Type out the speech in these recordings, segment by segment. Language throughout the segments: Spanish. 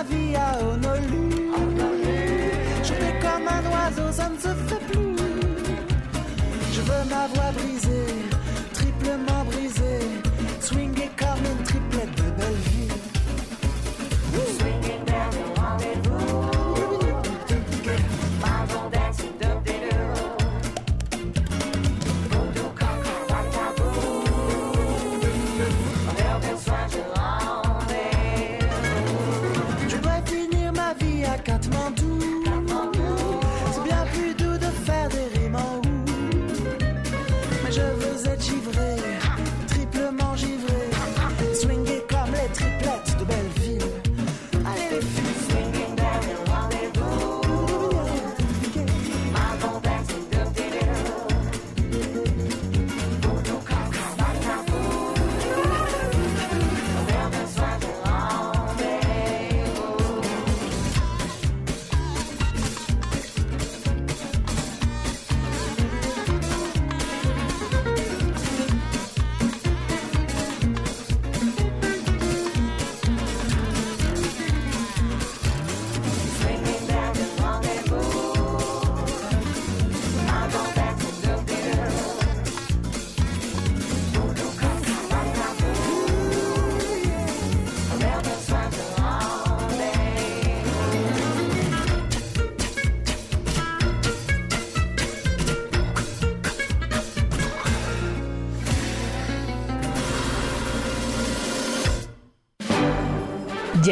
À Honolulu. Chanter comme un oiseau, ça ne se fait plus. Je veux ma voix brisée,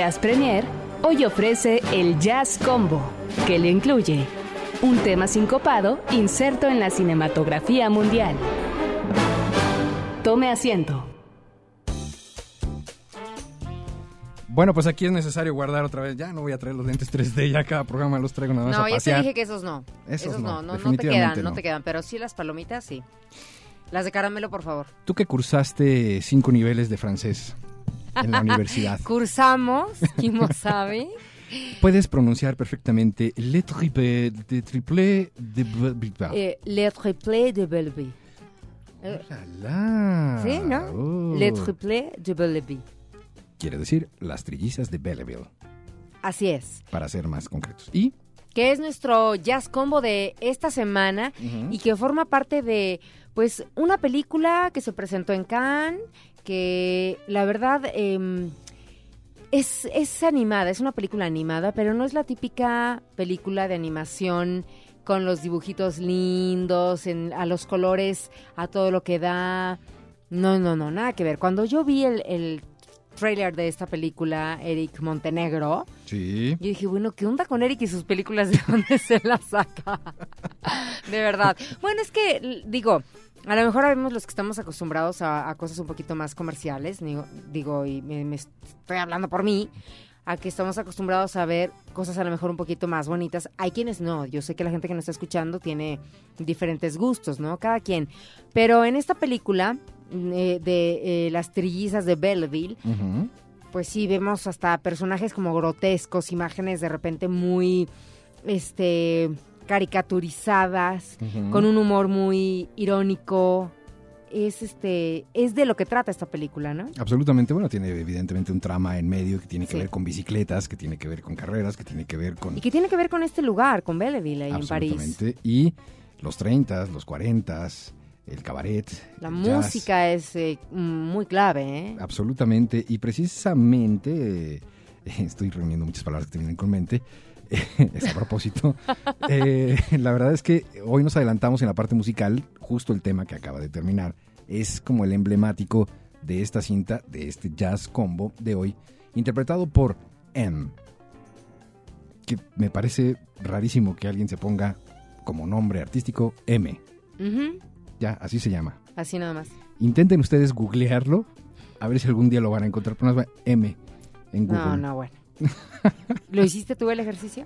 Jazz Premier hoy ofrece el Jazz Combo, que le incluye un tema sincopado inserto en la cinematografía mundial. Tome asiento. Bueno, pues aquí es necesario guardar otra vez. Ya no voy a traer los lentes 3D, ya cada programa los traigo nada más No, a ya te dije que esos no. Esos Esos, no, no, no, no te quedan, no. no. te quedan, pero sí las palomitas, sí. Las de caramelo, por favor. Tú que cursaste cinco niveles de francés en la universidad, Cursamos, ¿quién lo sabe? puedes pronunciar perfectamente le triple de triple de Eh, le triplé de Belleville. Eh, La. sí, ¿no? Oh. Le triplé de Belleville. Quiere decir las trillizas de Belleville, Así es. para ser más concretos. Y Que es nuestro jazz combo de esta semana y que forma parte de, pues, una película que se presentó en Cannes, que la verdad em, es, es animada, es una película animada, pero no es la típica película de animación con los dibujitos lindos, en, a los colores, a todo lo que da. No, no, no, nada que ver. Cuando yo vi el, el trailer de esta película, Eric Montenegro, sí, yo dije, bueno, ¿qué onda con Eric y sus películas? ¿De dónde se las saca? de verdad. Bueno, es que, digo, A lo mejor vemos los que estamos acostumbrados a, a cosas un poquito más comerciales, digo, digo y me, me estoy hablando por mí, a que estamos acostumbrados a ver cosas a lo mejor un poquito más bonitas. Hay quienes no, yo sé que la gente que nos está escuchando tiene diferentes gustos, ¿no? Cada quien. Pero en esta película eh, de eh, las trillizas de Belleville, pues sí vemos hasta personajes como grotescos, imágenes de repente muy este caricaturizadas, Ujú. con un humor muy irónico. Es este es de lo que trata esta película, ¿no? Absolutamente, bueno, tiene evidentemente un trama en medio que tiene que Sí. ver con bicicletas, que tiene que ver con carreras, que tiene que ver con... Y que tiene que ver con este lugar, con Belleville ahí en París. Absolutamente. Y los 30, los 40, el cabaret. La el jazz. música es eh, muy clave, ¿eh? Absolutamente. Y precisamente, eh, estoy reuniendo muchas palabras que te vienen con mente. es a propósito. Eh, la verdad es que hoy nos adelantamos en la parte musical, justo el tema que acaba de terminar. Es como el emblemático de esta cinta, de este jazz combo de hoy, interpretado por M. Que me parece rarísimo que alguien se ponga como nombre artístico M. Ya, así se llama. Así nada más. Intenten ustedes googlearlo, a ver si algún día lo van a encontrar. Pones M en Google. No, no, bueno. ¿Lo hiciste tú el ejercicio?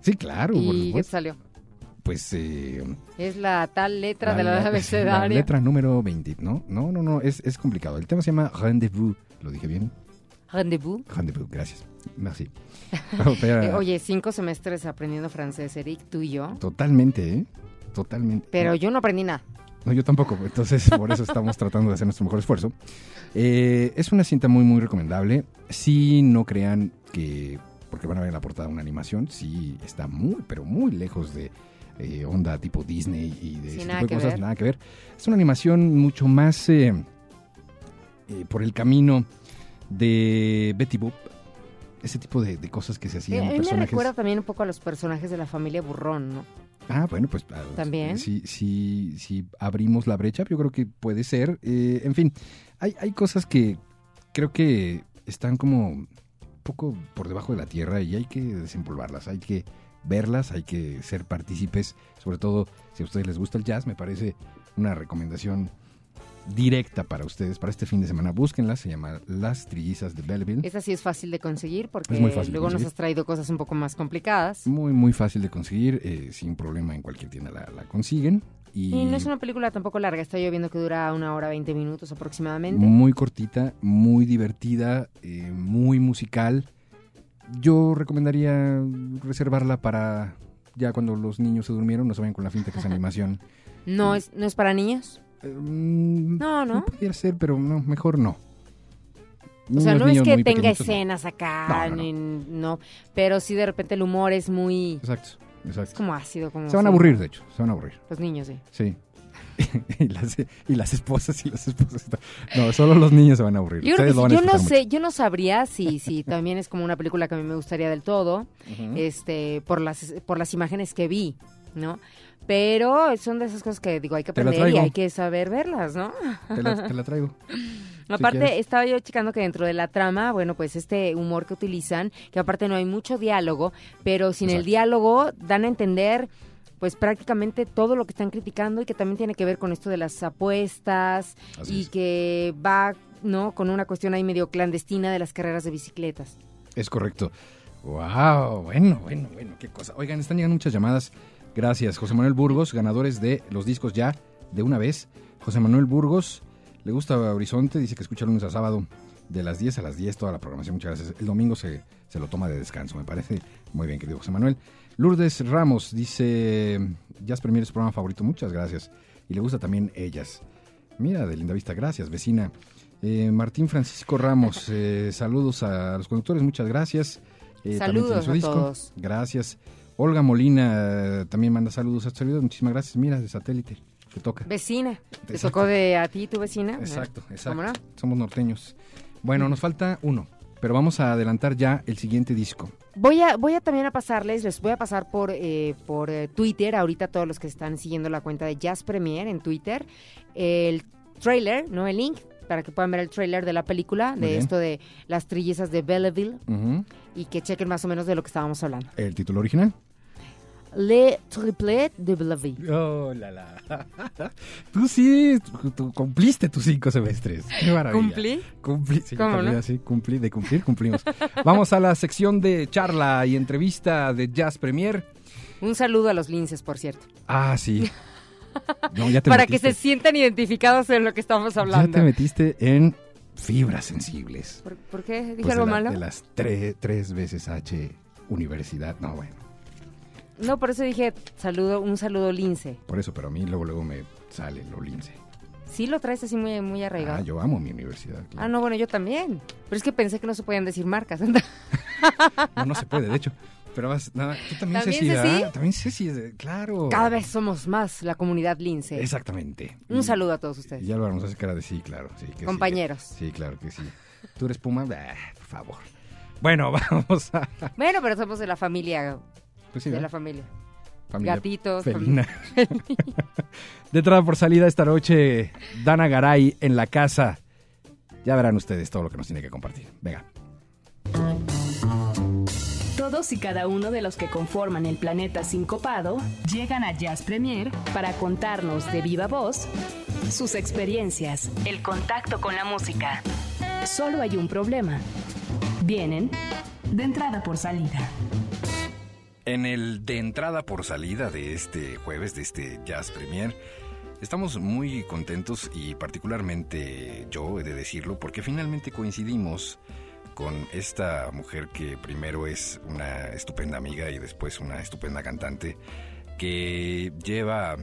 Sí, claro, por ¿Y qué salió? Pues eh, Es la tal letra de la- la la letra número 20, ¿no? No, no, no, es, es complicado. El tema se llama Rendezvous. ¿Lo dije bien? Rendezvous. Rendezvous, gracias. Merci. Eh, oye, cinco semestres aprendiendo francés, Eric, tú y yo. Totalmente, ¿eh? Totalmente. Pero yo no aprendí nada. No, yo tampoco, entonces por eso estamos tratando de hacer nuestro mejor esfuerzo. Eh, es una cinta muy, muy recomendable. Si no crean que, porque van a ver en la portada una animación, sí está muy, pero muy lejos de eh, onda tipo Disney y de Sí, ese tipo de cosas, ver. nada que ver. Es una animación mucho más eh, eh, por el camino de Betty Boop. Ese tipo de, de cosas que se Eh, hacían. a mí me personajes. recuerda también un poco a los personajes de la familia Burrón, ¿no? Ah, bueno, pues ah, También. Si, si, si abrimos la brecha, yo creo que puede ser. Eh, en fin, hay, hay cosas que creo que están como poco por debajo de la tierra y hay que desempolvarlas, hay que verlas, hay que ser partícipes, sobre todo si a ustedes les gusta el jazz, me parece una recomendación directa para ustedes para este fin de semana. Búsquenlas, se llama Las Trillizas de Belleville. Esa sí es fácil de conseguir porque luego nos has traído cosas un poco más complicadas. Muy, muy fácil de conseguir, eh, sin problema en cualquier tienda la, la consiguen. Y, Y no es una película tampoco larga, está yo viendo que dura una hora 20 minutos aproximadamente. Muy cortita, muy divertida, eh, muy musical. Yo recomendaría reservarla para ya cuando los niños se durmieron, no se vayan con la finta que es animación. No es, no es para niños. Eh, mm, No, ¿no? Pudiera ser, pero no, mejor no. O sea, no es que tenga pequeñitos, escenas acá, No, no, no. ni- no, pero sí de repente el humor es muy, Exacto, es exacto. como ácido, como Se van a aburrir, de hecho, se van a aburrir. Los niños, sí. Sí. y, las, y las esposas y las esposas. No, solo los niños se van a aburrir. Yo, Ustedes lo van a yo no sé, yo no sabría si, si también es como una película que a mí me gustaría del todo, este, por las, por las imágenes que vi, ¿no? Pero son de esas cosas que digo, hay que aprender y hay que saber verlas, ¿no? Te la, te la traigo. Aparte, estaba yo checando que dentro de la trama, bueno, pues este humor que utilizan, que aparte no hay mucho diálogo, pero sin el diálogo dan a entender pues prácticamente todo lo que están criticando y que también tiene que ver con esto de las apuestas Así y es. que va, ¿no? Con una cuestión ahí medio clandestina de las carreras de bicicletas. Es correcto. Wow, bueno, bueno, bueno, qué cosa. Oigan, están llegando muchas llamadas. Gracias, José Manuel Burgos, ganadores de los discos ya de una vez. José Manuel Burgos, le gusta Horizonte, dice que escucha lunes a sábado de las 10 a las 10 toda la programación. Muchas gracias. El domingo se, se lo toma de descanso, me parece muy bien, querido José Manuel. Lourdes Ramos dice, Jazz Premier es su programa favorito, muchas gracias. Y le gusta también ellas. Mira, de linda vista, gracias, vecina. Eh, Martín Francisco Ramos, eh, saludos a los conductores, muchas gracias. Eh, Saludos a disco. todos. Gracias. Olga Molina también manda saludos a estos servidores. Muchísimas gracias. Mira, de satélite. Te toca. Vecina, ¿te Exacto. tocó de a ti tu vecina? Exacto, exacto. ¿Cómo no? Somos norteños. Bueno, nos falta uno, pero vamos a adelantar ya el siguiente disco. Voy a, voy a también a pasarles, les voy a pasar por, eh, por eh, Twitter, ahorita todos los que están siguiendo la cuenta de Jazz Premier en Twitter, el trailer, ¿no? El link, para que puedan ver el trailer de la película, de esto de las trillizas de Belleville, y que chequen más o menos de lo que estábamos hablando. El título original. Le Triplet de Vie. Oh, la, la. Tú sí, tú cumpliste tus cinco semestres. Qué maravilla. ¿Cumplí? Cumplí, sí, ¿Cómo no? así, cumplí, de cumplir, cumplimos. Vamos a la sección de charla y entrevista de Jazz Premier. Un saludo a los linces, por cierto. Ah, sí. No, ya te Para que se sientan identificados en lo que estamos Ya hablando. te metiste en fibras sensibles. ¿Por, por qué? ¿Dije Pues de algo la- malo? De las tre- tres veces H universidad. No, bueno, No, por eso dije saludo, un saludo lince. por eso, pero a mí luego, luego me sale lo lince. Sí lo traes así muy, muy arraigado. Ah, yo amo mi universidad. Ah, no, bueno, yo también. Pero es que pensé que no se podían decir marcas. No, no se puede, de hecho. Pero vas, nada, tú también, ¿También, Ceci, Ceci? También Ceci, claro. Cada vez somos más la comunidad lince. Exactamente. Un Y- saludo a todos ustedes. Y Álvaro nos hace cara de sí, claro. Sí, que sí, Compañeros. Sí, claro que sí. ¿Tú eres Puma? Ah, por favor. Bueno, vamos a... Bueno, pero somos de la familia. Pues sí, de ¿verdad? la familia. Familia Gatitos. felina. de entrada por salida esta noche, Dana Garay en la casa. Ya verán ustedes todo lo que nos tiene que compartir. Venga. Todos y cada uno de los que conforman el planeta sincopado llegan a Jazz Premier para contarnos de viva voz sus experiencias, el contacto con la música. Solo hay un problema. Vienen de entrada por salida. En el de entrada por salida de este jueves, de este Jazz Premier, estamos muy contentos y particularmente yo he de decirlo porque finalmente coincidimos con esta mujer que primero es una estupenda amiga y después una estupenda cantante que lleva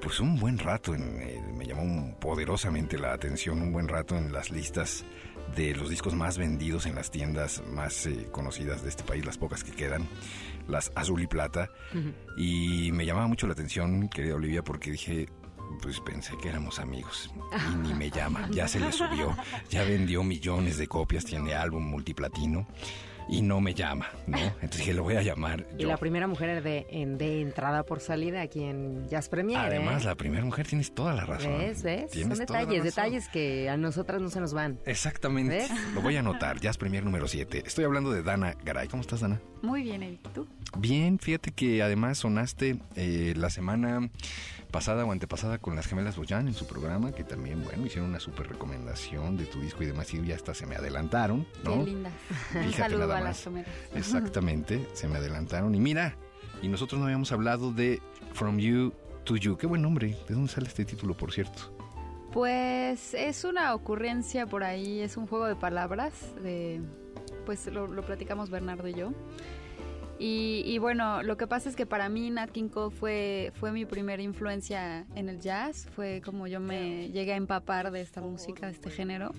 pues un buen rato en, eh, me llamó poderosamente la atención un buen rato en las listas de los discos más vendidos en las tiendas más eh, conocidas de este país, las pocas que quedan, las azul y plata. Y me llamaba mucho la atención, querida Olivia, porque dije, pues pensé que éramos amigos. Y ni me llama, ya se le subió, ya vendió millones de copias, tiene álbum multiplatino. Y no me llama, ¿no? Entonces dije, lo voy a llamar Y la primera mujer de, de entrada por salida aquí en Jazz Premier. Además, ¿eh? la primera mujer tienes toda la razón. ¿Ves? ¿Ves? Son Tienes la detalles, detalles que a nosotras no se nos van. Exactamente. ¿Ves? Lo voy a anotar. Jazz Premier número 7. Estoy hablando de Dana Garay. ¿Cómo estás, Dana? Muy bien, Edith. ¿Tú? Bien, fíjate que además sonaste eh, la semana pasada o antepasada con las gemelas Boyan en su programa, que también, bueno, hicieron una súper recomendación de tu disco y demás, y ya hasta se me adelantaron, ¿no? Qué linda. Un Fíjate nada a más. las. Exactamente, se me adelantaron. Y mira, y nosotros no habíamos hablado de From You to You. Qué buen nombre. ¿De dónde sale este título, por cierto? Pues es una ocurrencia por ahí, es un juego de palabras. De, pues lo, lo platicamos Bernardo y yo. Y, y bueno, lo que pasa es que para mí Nat King Cole fue, fue mi primera influencia en el jazz. Fue como yo me llegué a empapar de esta música, de este género.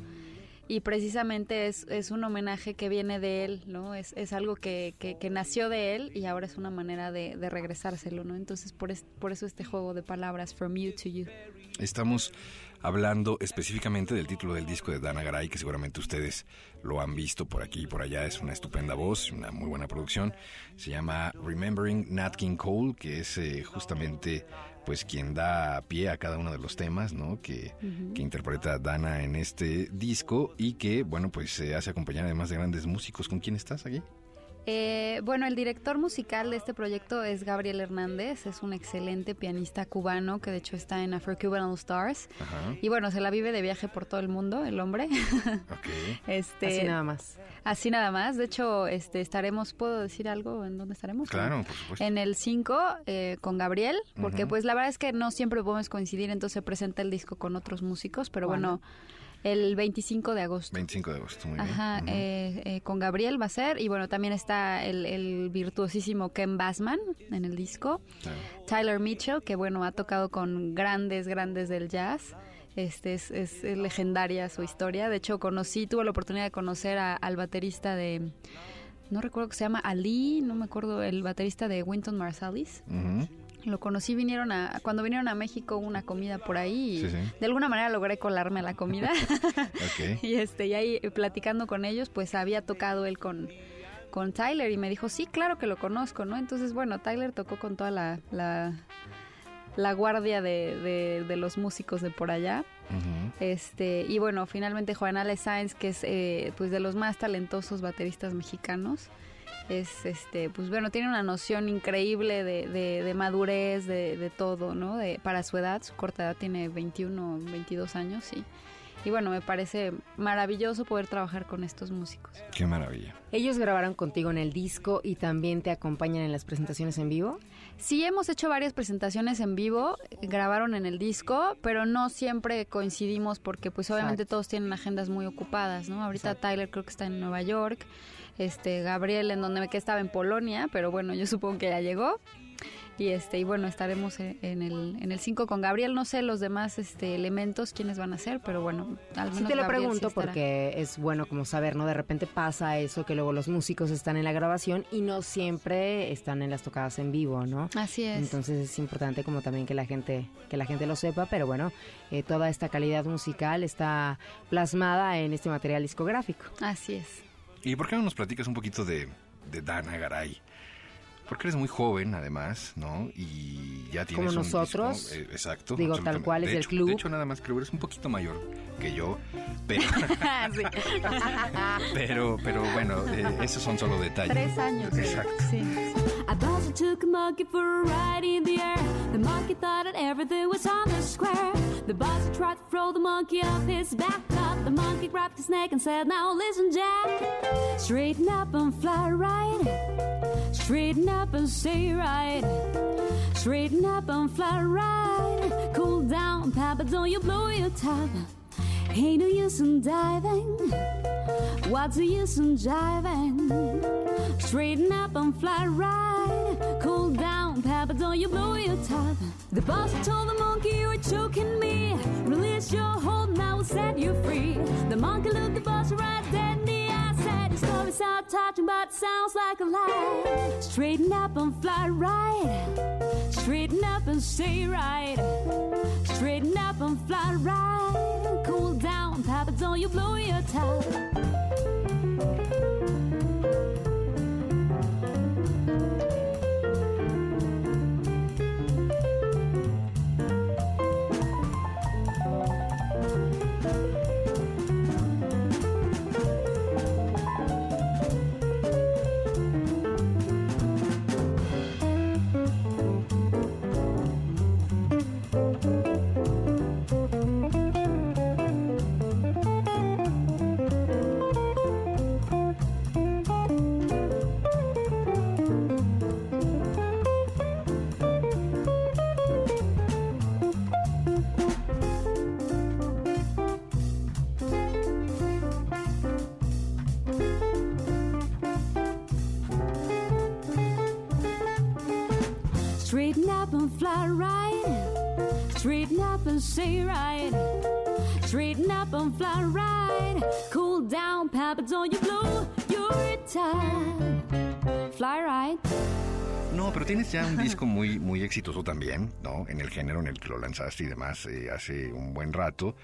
Y precisamente es, es un homenaje que viene de él, ¿no? Es, es algo que, que, nació de él y ahora es una manera de, regresárselo, ¿no? Entonces por, es- por eso este juego de palabras, From You to You. Estamos hablando específicamente del título del disco de Dana Garay, que seguramente ustedes lo han visto por aquí y por allá. Es una estupenda voz, una muy buena producción. Se llama Remembering Nat King Cole, que es eh, justamente pues quien da pie a cada uno de los temas, ¿no? Que, que interpreta Dana en este disco y que, bueno, pues se hace acompañar además de grandes músicos. ¿Con quién estás aquí? Eh, bueno, el director musical de este proyecto es Gabriel Hernández, es un excelente pianista cubano que de hecho está en Afro Cuban All Stars. Ajá, Y bueno, se la vive de viaje por todo el mundo, el hombre. ok. este, Así nada más. así nada más. De hecho, este, estaremos, ¿puedo decir algo en dónde estaremos? Claro, por supuesto. En el 5 eh, con Gabriel, porque pues la verdad es que no siempre podemos coincidir, entonces se presenta el disco con otros músicos, pero bueno, el 25 de agosto. 25 de agosto, muy bien. Ajá, Ujú. eh, eh, con Gabriel va a ser, y bueno, también está el, el virtuosísimo Ken Bassman en el disco, Claro. Tyler Mitchell, que bueno, ha tocado con grandes, grandes del jazz. Este es, es- es legendaria su historia. De hecho, conocí, tuve la oportunidad de conocer a- al baterista de, no recuerdo que se llama Ali, no me acuerdo, el baterista de Winton Marsalis. Ujú. Lo conocí, vinieron a, cuando vinieron a México hubo una comida por ahí y Sí, sí. de alguna manera logré colarme a la comida. Y este, y ahí eh, platicando con ellos, pues había tocado él con, con Tyler y me dijo, sí, claro que lo conozco, ¿no? Entonces, bueno, Tyler tocó con toda la, la, la guardia de, de- de los músicos de por allá. Este, y bueno, finalmente Juan Ale Sáenz, que es eh, pues de los más talentosos bateristas mexicanos. Es este pues bueno tiene una noción increíble de, de, de madurez de, de todo no de para su edad su corta edad tiene 21 22 años y y bueno, me parece maravilloso poder trabajar con estos músicos. Qué maravilla. ¿Ellos grabaron contigo en el disco y también te acompañan en las presentaciones en vivo? Sí, hemos hecho varias presentaciones en vivo, grabaron en el disco, pero no siempre coincidimos porque pues obviamente Exacto. todos tienen agendas muy ocupadas, ¿no? Ahorita Tyler creo que está en Nueva York, este Gabriel en donde me quedé estaba en Polonia, pero bueno, yo supongo que ya llegó. Y este y bueno, estaremos en, en el en el 5 con Gabriel, no sé los demás este elementos quiénes van a ser, pero bueno, al menos Sí te lo Gabriel pregunto porque es bueno como saber, ¿no? De repente pasa eso que luego los músicos están en la grabación y no siempre están en las tocadas en vivo, ¿no? Así es. Entonces es importante como también que la gente que la gente lo sepa, pero bueno, eh, toda esta calidad musical está plasmada en este material discográfico. Así es. ¿Y por qué no nos platicas un poquito de, de Dana Garay? Porque eres muy joven, además, ¿no? Y ya tienes Como un nosotros. disco, eh, exacto. Digo, tal cual es De hecho- club. De hecho, nada más creo que eres un poquito mayor que yo, pero, pero, pero bueno, eh, esos son solo detalles. Tres años. Exacto. Sí. A buzzard took a monkey for a ride in the air. The monkey thought that everything was on the square. The buzzard tried to throw the monkey off his back, but the monkey grabbed his neck and said, Now listen, Jack. Straighten up and fly right. Straighten up and stay right. Straighten up and fly right. Cool down, Papa, don't you blow your top. Ain't no use in diving. What's the use in jiving? Straighten up and fly right. Cool down, Papa, don't you blow your top. The boss told the monkey you were choking me. Release your hold, now we'll set you free. The monkey looked the boss right dead in story's not touching, but sounds like a lie. Straighten up and fly right. Straighten up and stay right. Straighten up and fly right. Cool down, Papa, don't you blow your top. Fly right. No, pero tienes ya un disco muy, muy exitoso también, ¿no? En el género en el que lo lanzaste y demás eh, hace un buen rato.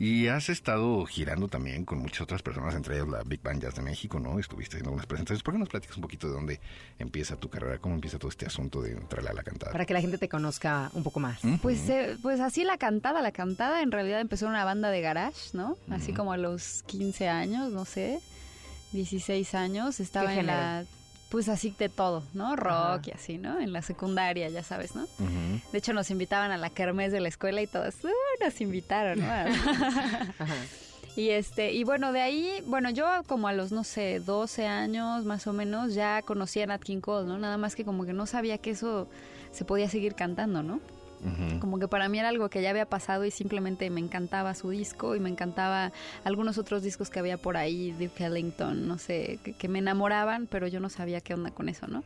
Y has estado girando también con muchas otras personas, entre ellas la Big Band Jazz de México, ¿no? Estuviste haciendo algunas presentaciones. ¿Por qué nos platicas un poquito de dónde empieza tu carrera? ¿Cómo empieza todo este asunto de entrarle a la cantada? Para que la gente te conozca un poco más. Pues, eh, pues así la cantada, la cantada en realidad empezó en una banda de garage, ¿no? Así como a los 15 años, no sé, 16 años, estaba ¿Qué en la... Pues así de todo, ¿no? Rock Ajá. y así, ¿no? En la secundaria, ya sabes, ¿no? De hecho, nos invitaban a la kermés de la escuela y todos, "Uh, nos invitaron, ¿no? Ajá. Y este, y bueno, de ahí, bueno, yo como a los, no sé, 12 años más o menos, ya conocía a Nat King Cole, ¿no? Nada más que como que no sabía que eso se podía seguir cantando, ¿no? Como que para mí era algo que ya había pasado y simplemente me encantaba su disco y me encantaba algunos otros discos que había por ahí, Duke Ellington, no sé, que, que me enamoraban, pero yo no sabía qué onda con eso, ¿no?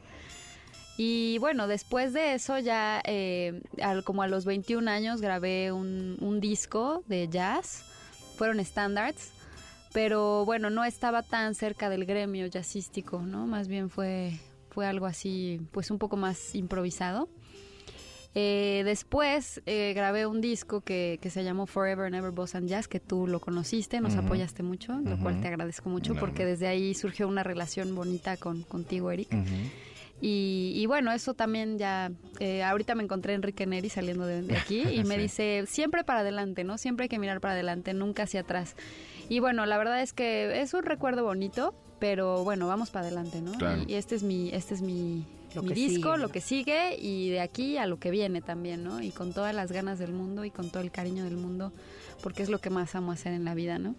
Y bueno, después de eso ya, eh, al- como a los 21 años, grabé un, un disco de jazz, fueron standards, pero bueno, no estaba tan cerca del gremio jazzístico, ¿no? Más bien fue, fue algo así, pues un poco más improvisado. Eh, después eh, grabé un disco que, que se llamó Forever and Ever Boss and Jazz, que tú lo conociste, nos apoyaste mucho, lo cual te agradezco mucho No, porque desde ahí surgió una relación bonita con, contigo, Eric. Y, y bueno, eso también ya, eh, ahorita me encontré a Enrique Neri saliendo de, de aquí y me dice, siempre para adelante, ¿no? Siempre hay que mirar para adelante, nunca hacia atrás. Y bueno, la verdad es que es un recuerdo bonito, pero bueno, vamos para adelante, ¿no? Claro. Y, y este es mi, este es mi, Lo mi que disco, sigue, lo que sigue y de aquí a lo que viene también, ¿no? Y con todas las ganas del mundo y con todo el cariño del mundo, porque es lo que más amo hacer en la vida, ¿no?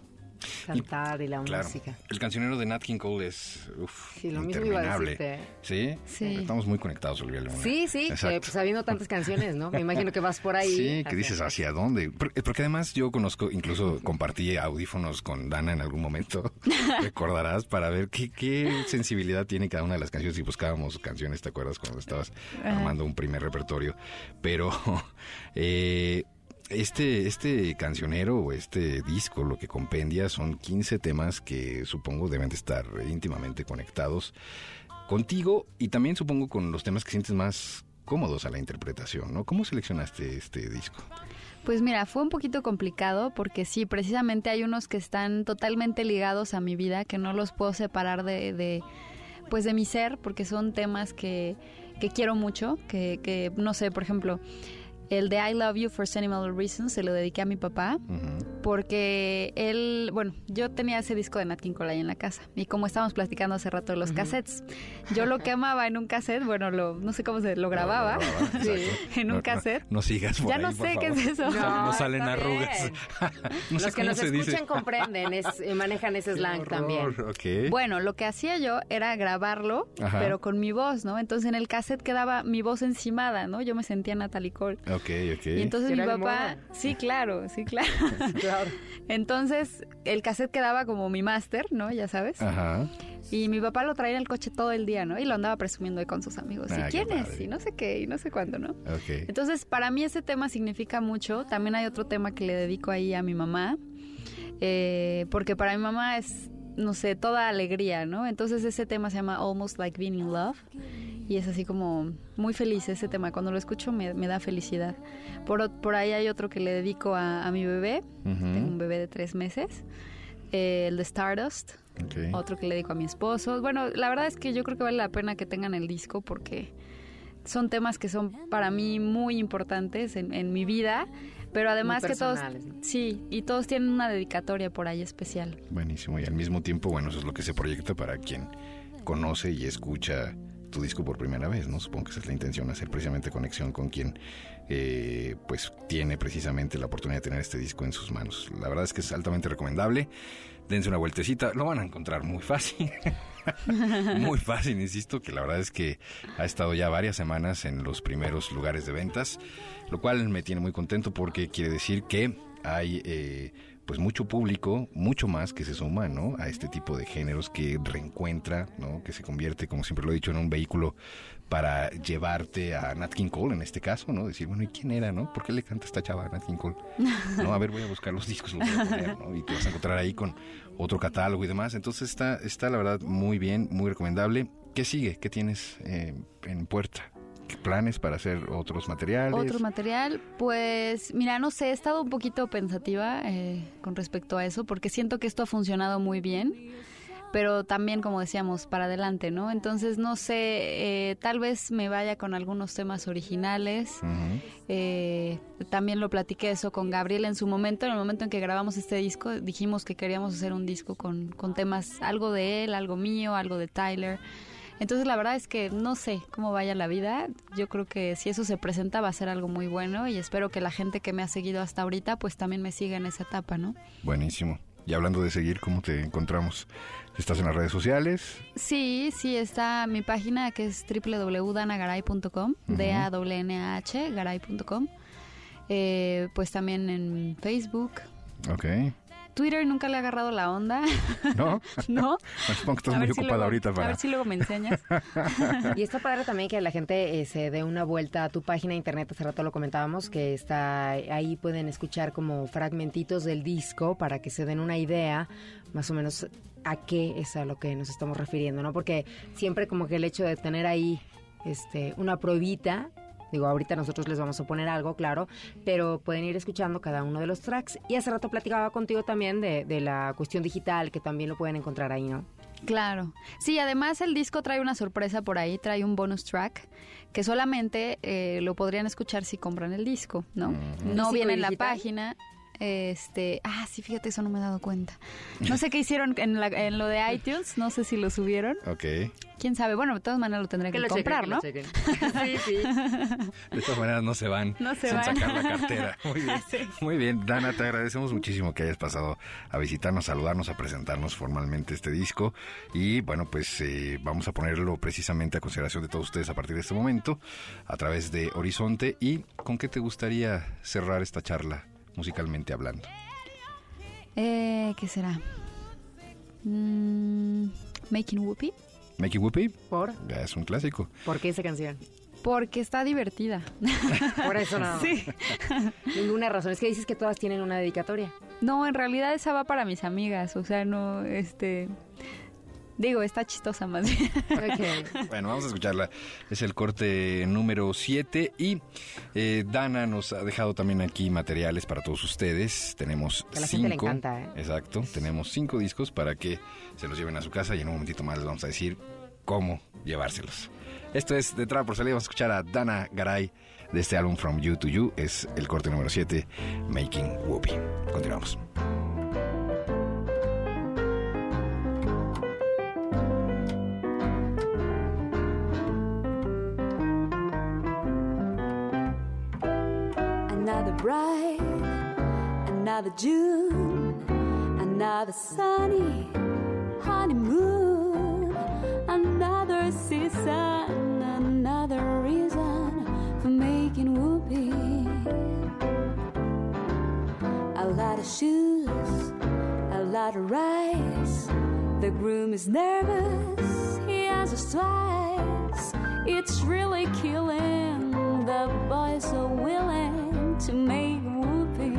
Cantar y la Claro. música. El cancionero de Nat King Cole es uf, Sí, lo mismo iba a interminable. decirte. ¿Sí? Sí. Estamos muy conectados, Olivia Luna. Sí, sí, que, pues habiendo tantas canciones, ¿no? Me imagino que vas por ahí. Sí, que dices hacia dónde. Porque, porque además yo conozco, incluso compartí audífonos con Dana en algún momento, recordarás, para ver qué, qué sensibilidad tiene cada una de las canciones y buscábamos canciones, ¿te acuerdas? Cuando estabas armando un primer repertorio. Pero eh, este, este cancionero o este disco lo que compendia son 15 temas que supongo deben de estar íntimamente conectados contigo y también supongo con los temas que sientes más cómodos a la interpretación, ¿no? ¿Cómo seleccionaste este disco? Pues mira, fue un poquito complicado porque sí, precisamente hay unos que están totalmente ligados a mi vida, que no los puedo separar de, de pues de mi ser, porque son temas que, que quiero mucho, que, que, no sé, por ejemplo, el de I Love You for Sentimental Reasons se lo dediqué a mi papá, porque él, bueno, yo tenía ese disco de Nat King Cole ahí en la casa y como estábamos platicando hace rato de los cassettes, yo lo que amaba en un cassette, bueno, lo, no sé cómo se lo grababa, Sí, en un No, no, cassette. No, sigas por Ya ahí, no por sé qué favor. es eso. No, No, salen arrugas. bien. no sé Los que nos dice. escuchan comprenden, es, manejan ese slang horror, también. ok. Bueno, lo que hacía yo era grabarlo, Ajá. pero con mi voz, ¿no? Entonces en el cassette quedaba mi voz encimada, ¿no? Yo me sentía Natalie Cole. Ok, ok. Y entonces mi papá, sí, claro, sí, claro. Claro. Entonces el cassette quedaba como mi máster, ¿no? Ya sabes. Ajá. Y mi papá lo traía en el coche todo el día, ¿no? Y lo andaba presumiendo ahí con sus amigos. Ah, ¿Y quién es? padre. Y no sé qué, y no sé cuándo, ¿no? Ok. Entonces, para mí ese tema significa mucho. También hay otro tema que le dedico ahí a mi mamá, eh, porque para mi mamá es, no sé, toda alegría, ¿no? Entonces ese tema se llama Almost Like Being in Love y es así como muy feliz ese tema. Cuando lo escucho me, me da felicidad. Por, por ahí hay otro que le dedico a, a mi bebé, Ujú. tengo un bebé de tres meses, eh, el de Stardust. Ok. Otro que le dedico a mi esposo. Bueno, la verdad es que yo creo que vale la pena que tengan el disco porque son temas que son para mí muy importantes en, en mi vida, pero además que todos... Sí, y todos tienen una dedicatoria por ahí especial. Buenísimo. Y al mismo tiempo, bueno, eso es lo que se proyecta para quien conoce y escucha tu disco por primera vez, ¿no? Supongo que esa es la intención, hacer precisamente conexión con quien eh, pues tiene precisamente la oportunidad de tener este disco en sus manos. La verdad es que es altamente recomendable. Dense una vueltecita, lo van a encontrar muy fácil. muy fácil, insisto, que la verdad es que ha estado ya varias semanas en los primeros lugares de ventas, lo cual me tiene muy contento porque quiere decir que hay eh, pues mucho público, mucho más que se suma, ¿no? A este tipo de géneros que reencuentra, ¿no? Que se convierte, como siempre lo he dicho, en un vehículo para llevarte a Nat King Cole en este caso, ¿no? Decir, bueno, ¿y quién era, no? ¿Por qué le canta esta chava a Nat King Cole? No, a ver, voy a buscar los discos, los voy a poner, ¿no? Y te vas a encontrar ahí con otro catálogo y demás. Entonces está, está la verdad muy bien, muy recomendable. ¿Qué sigue? ¿Qué tienes eh, en puerta? ¿Qué planes para hacer otros materiales? Otro material, pues mira, no sé, he estado un poquito pensativa eh, con respecto a eso porque siento que esto ha funcionado muy bien, pero también, como decíamos, para adelante, ¿no? Entonces, no sé, eh, tal vez me vaya con algunos temas originales. Eh, también lo platiqué eso con Gabriel en su momento, en el momento en que grabamos este disco, dijimos que queríamos hacer un disco con, con temas, algo de él, algo mío, algo de Tyler. Entonces la verdad es que no sé cómo vaya la vida. Yo creo que si eso se presenta va a ser algo muy bueno y espero que la gente que me ha seguido hasta ahorita pues también me siga en esa etapa, ¿no? Buenísimo. Y hablando de seguir, ¿cómo te encontramos? ¿Estás en las redes sociales? Sí, sí, está mi página que es www.danagaray.com, D-A-N-A-H, garay.com. Eh, pues también en Facebook. Ok. Twitter nunca le he agarrado la onda. ¿No? ¿No? Supongo que estás A muy ver si ocupada luego- ahorita A para... ver si luego me enseñas. Y está padre también que la gente eh, se dé una vuelta a tu página de internet, hace rato lo comentábamos, que está ahí pueden escuchar como fragmentitos del disco para que se den una idea más o menos a qué es a lo que nos estamos refiriendo, ¿no? Porque siempre como que el hecho de tener ahí este una pruebita Digo, ahorita nosotros les vamos a poner algo, claro, pero pueden ir escuchando cada uno de los tracks. Y hace rato platicaba contigo también de, de la cuestión digital, que también lo pueden encontrar ahí, ¿no? Claro. Sí, además el disco trae una sorpresa por ahí, trae un bonus track que solamente eh, lo podrían escuchar si compran el disco, ¿no? No ¿Físico viene en la digital? página. Este, ah, sí, fíjate, eso no me he dado cuenta. No sé qué hicieron en, la- en lo de iTunes, no sé si lo subieron. Ok. Quién sabe, bueno, de todas maneras lo tendré que, lo comprar, chequen, ¿no? que sí, sí. De todas maneras no se van No se sin van. sacar la cartera. Muy bien. Muy bien, Dana, te agradecemos muchísimo que hayas pasado a visitarnos, a saludarnos, a presentarnos formalmente este disco. Y bueno, pues eh, vamos a ponerlo precisamente a consideración de todos ustedes a partir de este momento, a través de Horizonte. ¿Y con qué te gustaría cerrar esta charla musicalmente hablando? Eh, ¿Qué será? Mm, Making Whoopi. Make It Whoopee, ¿Por? ya es un clásico. ¿Por qué esa canción? Porque está divertida. Por eso no. Sí. Ninguna razón. Es que dices que todas tienen una dedicatoria. No, en realidad esa va para mis amigas. O sea, no, este. Digo, está chistosa más bien. Bueno, vamos a escucharla. Es el corte número 7 y eh, Dana nos ha dejado también aquí materiales para todos ustedes. Tenemos a la gente le cinco. encanta, ¿eh? Exacto. Tenemos cinco discos para que se los lleven a su casa y en un momentito más les vamos a decir cómo llevárselos. Esto es de entrada por salida. Vamos a escuchar a Dana Garay de este álbum From You to You. Es el corte número 7, Making Whoopi. Continuamos. Bright, another June, another sunny honeymoon, another season, another reason for making whoopee. A lot of shoes, a lot of rice. The groom is nervous, he answers twice. It's really killing. The boys so willing to make whoopee.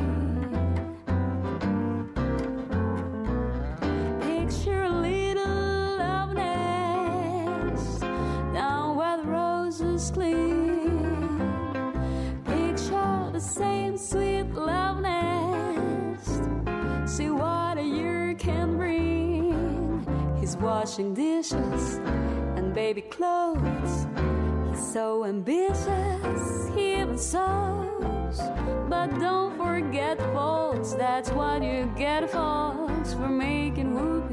Picture a little love nest down where the roses gleam. Picture the same sweet love nest. See what a year can bring. He's washing dishes and baby clothes. He's so ambitious, even But don't forget, folks, that's what you get, folks, for making whoopee.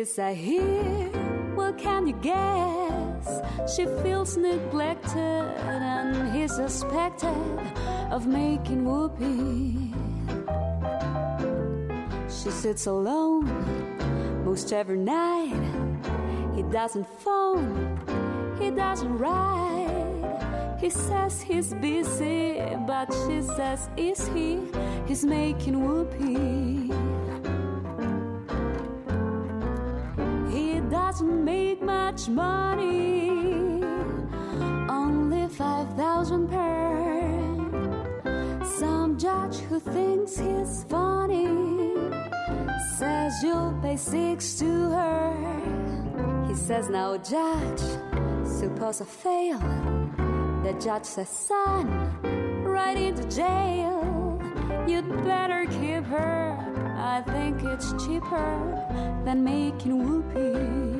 This I hear? What can you guess? She feels neglected, and he's suspected of making whoopee. She sits alone most every night. He doesn't phone, he doesn't write. He says he's busy, but she says, Is he? He's making whoopee. Money, only 5,000 per. Some judge who thinks he's funny says you'll pay six to her. He says, Now, judge, suppose I fail. The judge says, Son, right into jail. You'd better keep her. I think it's cheaper than making whoopee.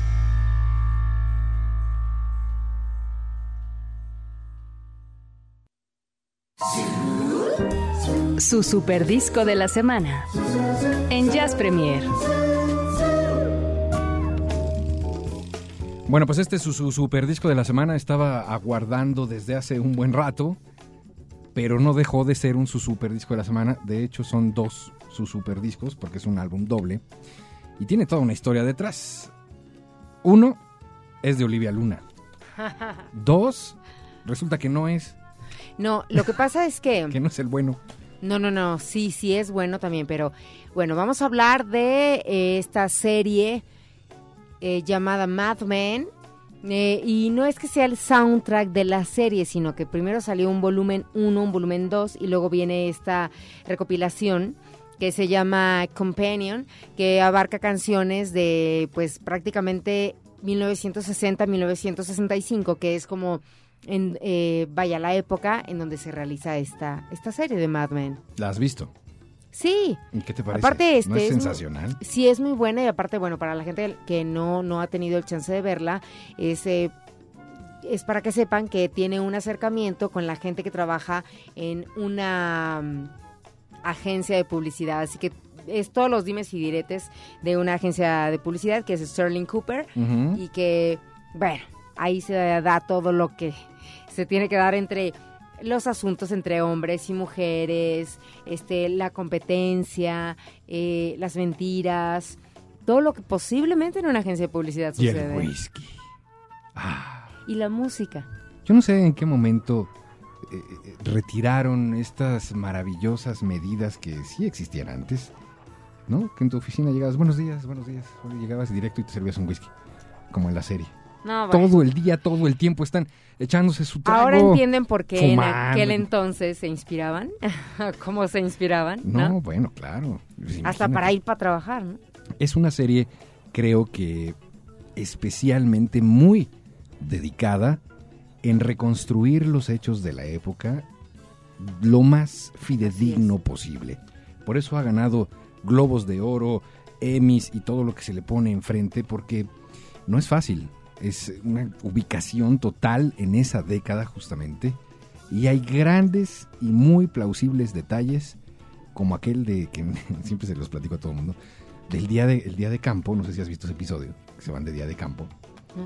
Su super disco de la semana en Jazz Premier. Bueno, pues este es su, su super disco de la semana. Estaba aguardando desde hace un buen rato, pero no dejó de ser un su super disco de la semana. De hecho, son dos sus super discos porque es un álbum doble y tiene toda una historia detrás. Uno es de Olivia Luna. Dos, resulta que no es, No, lo que pasa es que... que no es el bueno. No, no, no, sí, sí es bueno también, pero bueno, vamos a hablar de eh, esta serie eh, llamada Mad Men. eh, y no es que sea el soundtrack de la serie, sino que primero salió un volumen 1, un volumen 2 y luego viene esta recopilación que se llama Companion, que abarca canciones de pues prácticamente 1960-1965, que es como en eh, vaya la época en donde se realiza esta esta serie de Mad Men. ¿La has visto? Sí. ¿Y qué te parece? Aparte, este ¿No es es muy- sensacional? Sí, es muy buena y aparte, bueno, para la gente que no, no ha tenido el chance de verla, es, eh, es para que sepan que tiene un acercamiento con la gente que trabaja en una mm, agencia de publicidad. Así que es todos los dimes y diretes de una agencia de publicidad que es Sterling Cooper y que, bueno, ahí se da todo lo que se tiene que dar entre los asuntos entre hombres y mujeres, este, la competencia, eh, las mentiras, todo lo que posiblemente en una agencia de publicidad Y el sucede. whisky. Ah. Y la música. Yo no sé en qué momento eh, eh, retiraron estas maravillosas medidas que sí existían antes, ¿no? Que en tu oficina llegabas, buenos días, buenos días, llegabas directo y te servías un whisky, como en la serie. No, bueno. Todo el día, todo el tiempo están echándose su trago. Ahora entienden por qué en aquel entonces se inspiraban, cómo se inspiraban, ¿no? No, bueno, claro. Pues Hasta para ir para trabajar, ¿no? Es una serie, creo que especialmente muy dedicada en reconstruir los hechos de la época lo más fidedigno posible. Por eso ha ganado Globos de Oro, Emmys y todo lo que se le pone enfrente, porque no es fácil. Es una ubicación total en esa década justamente. Y hay grandes y muy plausibles detalles, como aquel de que siempre se los platico a todo el mundo, del día de, el día de campo, no sé si has visto ese episodio, que se van de día de campo,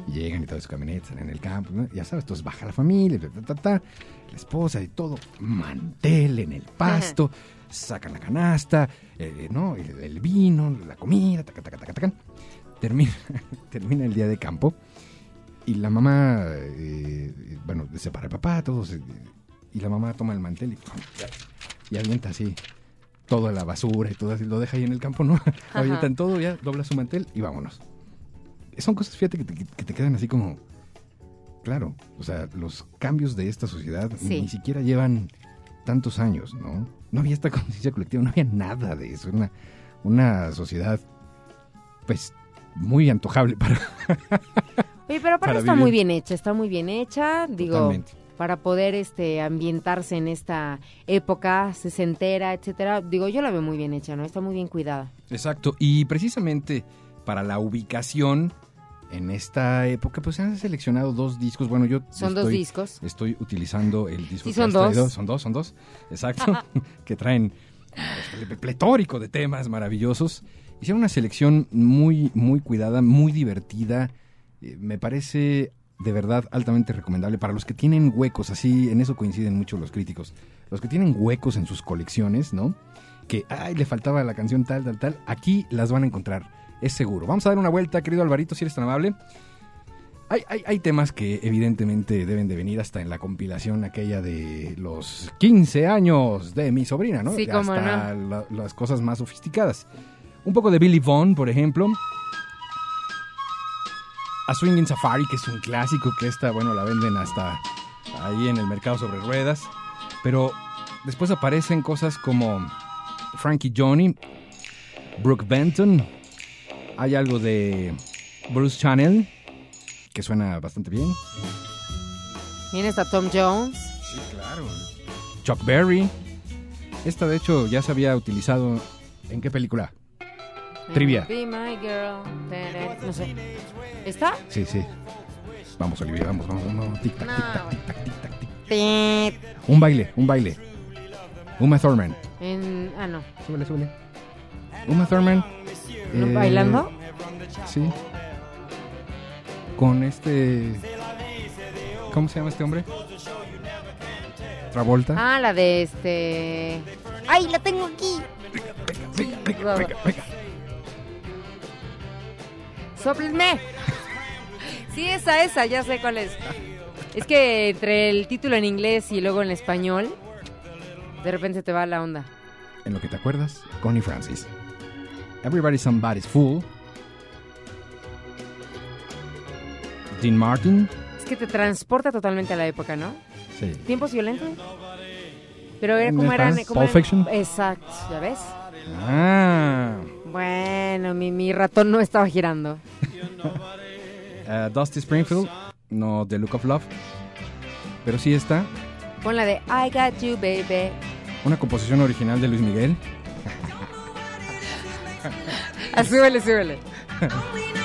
y llegan y todas sus camionetas en el campo, ¿no? ya sabes, entonces baja la familia, ta, ta, ta, ta, la esposa y todo, mantel en el pasto, sacan la canasta, eh, ¿no? El, el vino, la comida, taca, taca, taca, taca. Termina, termina el día de campo y la mamá, eh, bueno, se separa el papá, todos, eh, y la mamá toma el mantel y, y avienta así toda la basura y todo así, lo deja ahí en el campo, ¿no? Avientan todo, ya dobla su mantel y vámonos. Son cosas, fíjate, que te, que te quedan así como, claro, o sea, los cambios de esta sociedad Sí. ni siquiera llevan tantos años, ¿no? No había esta conciencia colectiva, no había nada de eso, una, una sociedad, pues, muy antojable para... Oye, pero aparte Para está vivir. muy bien hecha, está muy bien hecha, digo, Totalmente. para poder este ambientarse en esta época sesentera, etcétera. Digo, yo la veo muy bien hecha, ¿no? Está muy bien cuidada. Exacto, y precisamente para la ubicación en esta época, pues se han seleccionado dos discos. Bueno, yo Son dos estoy- discos. Estoy utilizando el disco Sí, que son has dos. Son dos, son dos. Exacto. que traen este, pletórico de temas maravillosos. Hicieron una selección muy, muy cuidada, muy divertida. Eh, me parece de verdad altamente recomendable para los que tienen huecos, así en eso coinciden mucho los críticos. Los que tienen huecos en sus colecciones, ¿no? Que, ay, le faltaba la canción tal, tal, tal. Aquí las van a encontrar, es seguro. Vamos a dar una vuelta, querido Alvarito, si eres tan amable. Hay, hay, hay temas que evidentemente deben de venir hasta en la compilación aquella de los 15 años de mi sobrina, ¿no? Sí, hasta la- las cosas más sofisticadas. Un poco de Billy Vaughn, por ejemplo. A Swinging Safari, que es un clásico, que esta, bueno, la venden hasta ahí en el mercado sobre ruedas. Pero Después aparecen cosas como Frankie Johnny, Brooke Benton. Hay algo de Bruce Channel, que suena bastante bien. Bien está Tom Jones. Sí, claro. Chuck Berry. Esta, de hecho, ya se había utilizado. ¿En qué película? Trivia. Be my girl. No sé. ¿Está? Sí, sí. Vamos, Olivia, vamos, vamos, vamos. Tic, tac, tic, tac, tic, tac, tic, tac, tic. Un baile, un baile. Uma Thurman. En, ah, no. Súbele, súbele. Uma Thurman. ¿No eh, ¿Bailando? Sí. Con este. ¿Cómo se llama este hombre? Travolta. Ah, la de este. ¡Ay, la tengo aquí! venga, venga, venga, venga. ¡Sóplenme! Sí, esa, esa, ya sé cuál es. Es que entre el título en inglés y luego en español, de repente te va la onda. En lo que te acuerdas, Connie Francis. Everybody Somebody's Fool. Dean Martin. Es que te transporta totalmente a la época, ¿no? Sí. ¿Tiempos violentos? Pero era como eran... Como Pulp eran- Fiction. Exacto, ¿ya ves? Ah. Bueno, mi, mi ratón no estaba girando. Uh, Dusty Springfield. No The Look of Love. Pero sí está. Pon la de I got you, baby. Una composición original de Luis Miguel. Ah, súbele, súbele.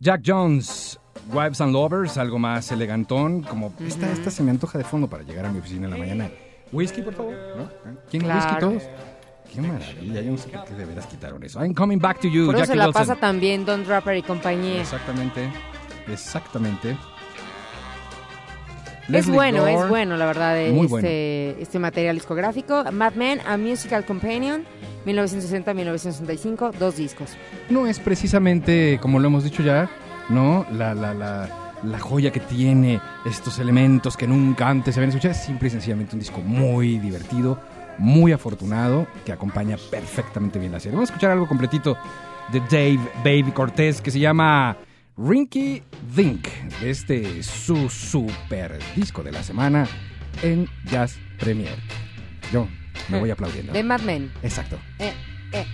Jack Jones, Wives and Lovers, algo más elegantón, como esta, esta se me antoja de fondo para llegar a mi oficina en la mañana. Whisky, por favor. ¿No? ¿Quién Claro. whisky todos? Qué maravilla, yo no sé por qué de veras quitaron eso. I'm coming back to you, Por eso Jackie se la Wilson. pasa también Don Draper y compañía. Exactamente, exactamente. Es bueno, Gore, es bueno, la verdad, de Muy este, este material discográfico. Mad Men, A Musical Companion, 1960-1965, dos discos. No es precisamente, como lo hemos dicho ya, ¿no? La, la, la, la joya que tiene estos elementos que nunca antes se habían escuchado. Es simple y sencillamente un disco muy divertido, muy afortunado, que acompaña perfectamente bien la serie. Vamos a escuchar algo completito de Dave Baby Cortés que se llama Rinky Dink, de este su super disco de la semana en Jazz Premier. Yo me voy aplaudiendo. De Mad Men. Exacto. Eh, eh.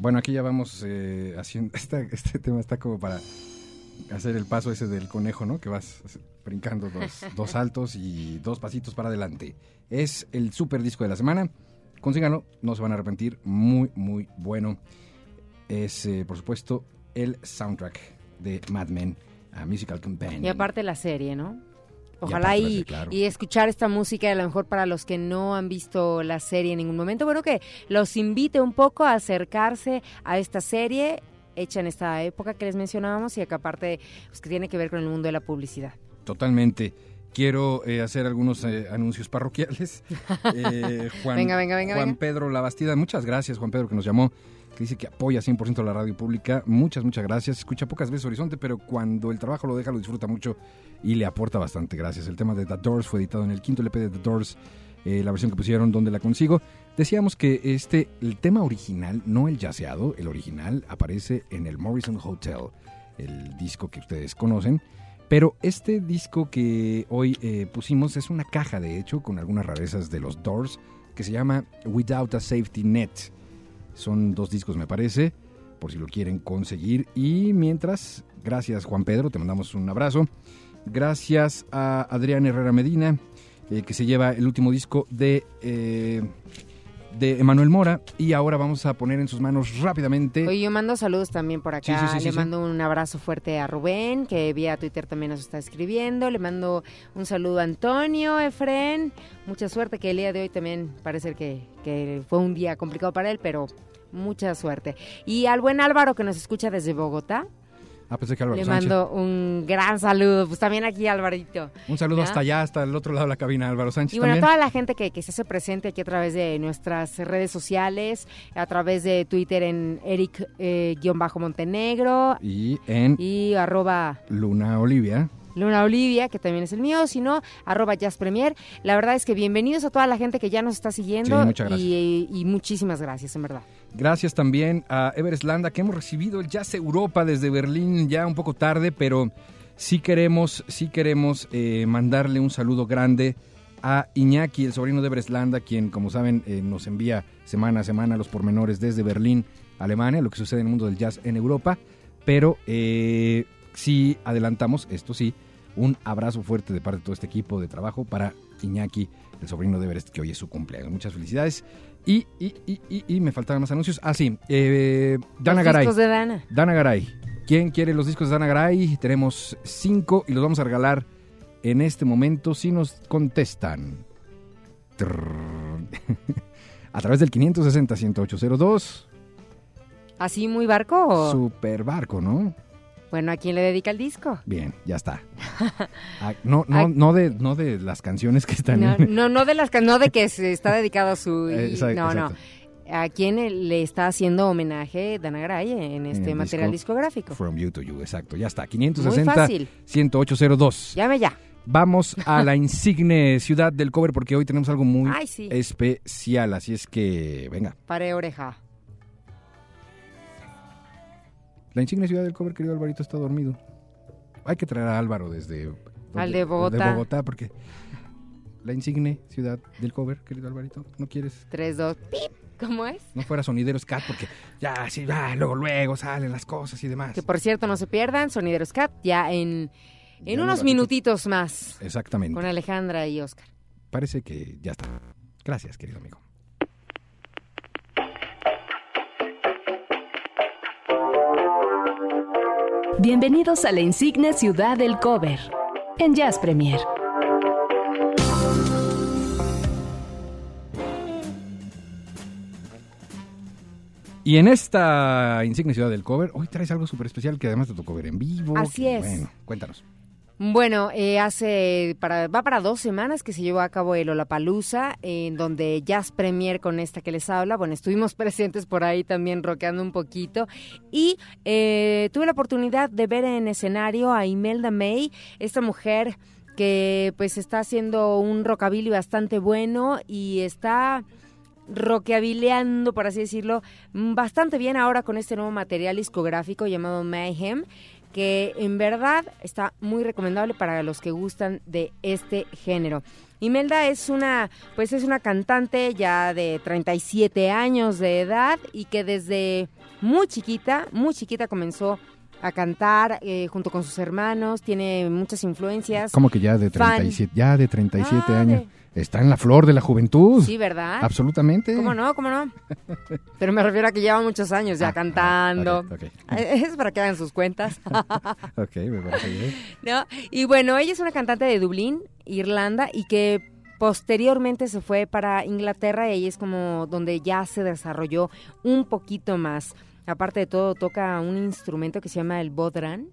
Bueno, aquí ya vamos eh, haciendo. Esta, este tema está como para hacer el paso ese del conejo, ¿no? Que vas brincando dos, dos saltos y dos pasitos para adelante. Es el super disco de la semana. Consíganlo, no se van a arrepentir. Muy, muy bueno. Es, eh, por supuesto, el soundtrack de Mad Men, a Musical Companion. Y aparte la serie, ¿no? Ojalá y, serie, claro. y escuchar esta música, a lo mejor para los que no han visto la serie en ningún momento, bueno, que los invite un poco a acercarse a esta serie hecha en esta época que les mencionábamos y que aparte pues, que tiene que ver con el mundo de la publicidad. Totalmente. Quiero eh, hacer algunos eh, anuncios parroquiales. Eh, Juan, Venga, venga, venga, Juan. Pedro Labastida, muchas gracias Juan Pedro que nos llamó, que dice que apoya 100% la radio pública. Muchas, muchas gracias. Escucha pocas veces Horizonte, pero cuando el trabajo lo deja lo disfruta mucho y le aporta bastante. Gracias. El tema de The Doors fue editado en el quinto LP de The Doors, eh, la versión que pusieron donde la consigo. Decíamos que este, el tema original, no el yaceado, el original aparece en el Morrison Hotel, el disco que ustedes conocen. Pero este disco que hoy eh, pusimos es una caja, de hecho, con algunas rarezas de los Doors, que se llama Without a Safety Net. Son dos discos, me parece, por si lo quieren conseguir. Y mientras, gracias Juan Pedro, te mandamos un abrazo. Gracias a Adrián Herrera Medina, eh, que se lleva el último disco de, eh, de Emanuel Mora. Y ahora vamos a poner en sus manos rápidamente. Oye, yo mando saludos también por acá. Sí, sí, sí, Le mando un abrazo fuerte a Rubén, que vía Twitter también nos está escribiendo. Le mando un saludo a Antonio, Efren. Mucha suerte, que el día de hoy también parece que, que fue un día complicado para él, pero mucha suerte. Y al buen Álvaro, que nos escucha desde Bogotá, Ah, pensé que Álvaro le Sánchez. mando un gran saludo. Pues también aquí, Alvarito. Un saludo hasta allá, hasta el otro lado de la cabina, Álvaro Sánchez Y bueno, a toda la gente que, que se hace presente aquí a través de nuestras redes sociales, a través de Twitter en Eric-Montenegro Y en y arroba Luna Olivia. Luna Olivia, que también es el mío, si no, arroba Jazz Premier. La verdad es que bienvenidos a toda la gente que ya nos está siguiendo Sí, muchas gracias. y, y muchísimas gracias, en verdad. Gracias también a Everest Landa, que hemos recibido el Jazz Europa desde Berlín ya un poco tarde, pero sí queremos, sí queremos eh, mandarle un saludo grande a Iñaki, el sobrino de Everest Landa, quien, como saben, eh, nos envía semana a semana los pormenores desde Berlín, Alemania, lo que sucede en el mundo del jazz en Europa. Pero eh, sí adelantamos, esto sí, un abrazo fuerte de parte de todo este equipo de trabajo para Iñaki, el sobrino de Everest, que hoy es su cumpleaños. Muchas felicidades. Y, y, y, y, me faltaban más anuncios. Ah, sí, eh, Dana Los Garay. discos de Dana. Dana Garay. ¿Quién quiere los discos de Dana Garay? Tenemos cinco y los vamos a regalar en este momento si nos contestan. A través del 560-10802. ¿Así muy barco? Super barco, ¿no? Bueno, ¿a quién le dedica el disco? Bien, ya está. Ah, no, no, no, de, no de las canciones que están No, en... no, no de las no de que se está dedicado a su Eh, exacto, no, no. ¿A quién le está haciendo homenaje Dana Garay en este material disco discográfico? From You to You, exacto. Ya está. Muy 560 fácil. 10802. Llame ya. Vamos a la insigne ciudad del cover porque hoy tenemos algo muy Ay, sí. especial. Así es que, venga. Pare oreja. La insigne ciudad del cover, querido Alvarito, está dormido. Hay que traer a Álvaro desde... Al de Bogotá. De Bogotá, porque... La insigne ciudad del cover, querido Alvarito. ¿No quieres? 3, 2, pip. ¿Cómo es? No fuera sonideros cat porque ya, sí, va, luego, luego salen las cosas y demás. Que por cierto, no se pierdan, Sonideros Cat, ya en, en en un unos minutitos más, Exactamente. con Alejandra y Oscar. Parece que ya está. Gracias, querido amigo. Bienvenidos a la insigne ciudad del cover en Jazz Premier. Y en esta insigne ciudad del cover, hoy traes algo súper especial que además te tocó ver en vivo. Así que, es. Bueno, cuéntanos. Bueno, eh, hace para, va para dos semanas que se llevó a cabo el Olapalooza, en donde Jazz Premier con esta que les habla. Bueno, estuvimos presentes por ahí también rockeando un poquito. Y eh, tuve la oportunidad de ver en escenario a Imelda May, esta mujer que pues está haciendo un rockabilly bastante bueno y está rockeabileando, por así decirlo, mm, bastante bien ahora con este nuevo material discográfico llamado Mayhem, que en verdad está muy recomendable para los que gustan de este género. Imelda es una, pues es una cantante ya de 37 años de edad y que desde muy chiquita, muy chiquita comenzó a cantar eh, junto con sus hermanos, tiene muchas influencias. Como que ya de Fan. 37, ya de 37 Ah, años. de- Está en la flor de la juventud. Sí, ¿verdad? Absolutamente. ¿Cómo no? ¿Cómo no? Pero me refiero a que lleva muchos años ya Ah, cantando. ok, ok. Es para que hagan sus cuentas. Ok, me parece bien. ¿no? Y bueno, ella es una cantante de Dublín, Irlanda, y que posteriormente se fue para Inglaterra y ahí es como donde ya se desarrolló un poquito más. Aparte de todo, toca un instrumento que se llama el bodran,